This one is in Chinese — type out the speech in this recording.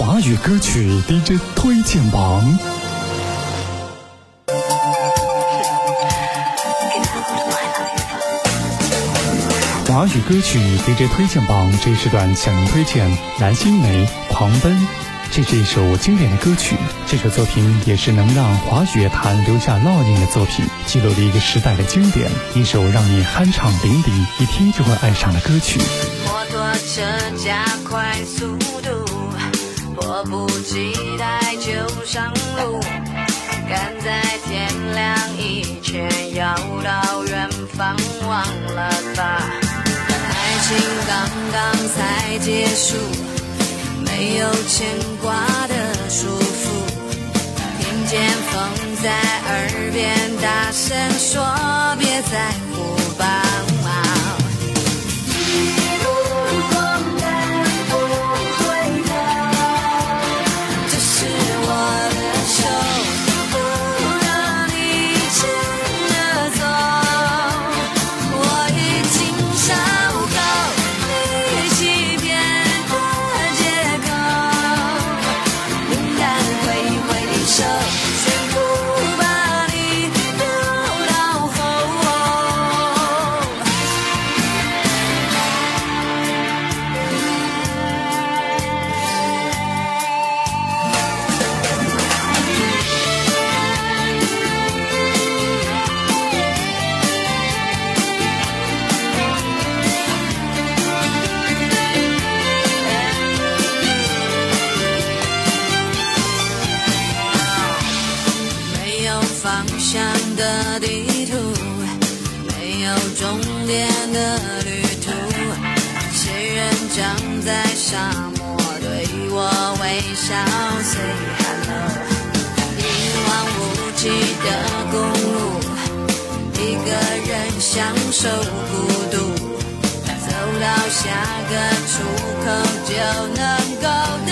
华语歌曲 DJ 推荐榜。华语歌曲 DJ 推荐榜这一时段向您推荐蓝心湄《狂奔》。这是一首经典的歌曲，这首作品也是能让华语乐坛留下烙印的作品，记录了一个时代的经典，一首让你酣畅淋漓、一听就会爱上的歌曲。摩托车加快速度，迫不及待就上路，赶在天亮以前要到远方，忘了吧？爱情刚刚才结束。没有牵挂的束缚，听见风在耳边大声说，别在乎吧。up 图，没有终点的旅途。谁人站在沙漠对我微笑，say hello。一望无际的公路，一个人享受孤独，走到下个出口就能够得。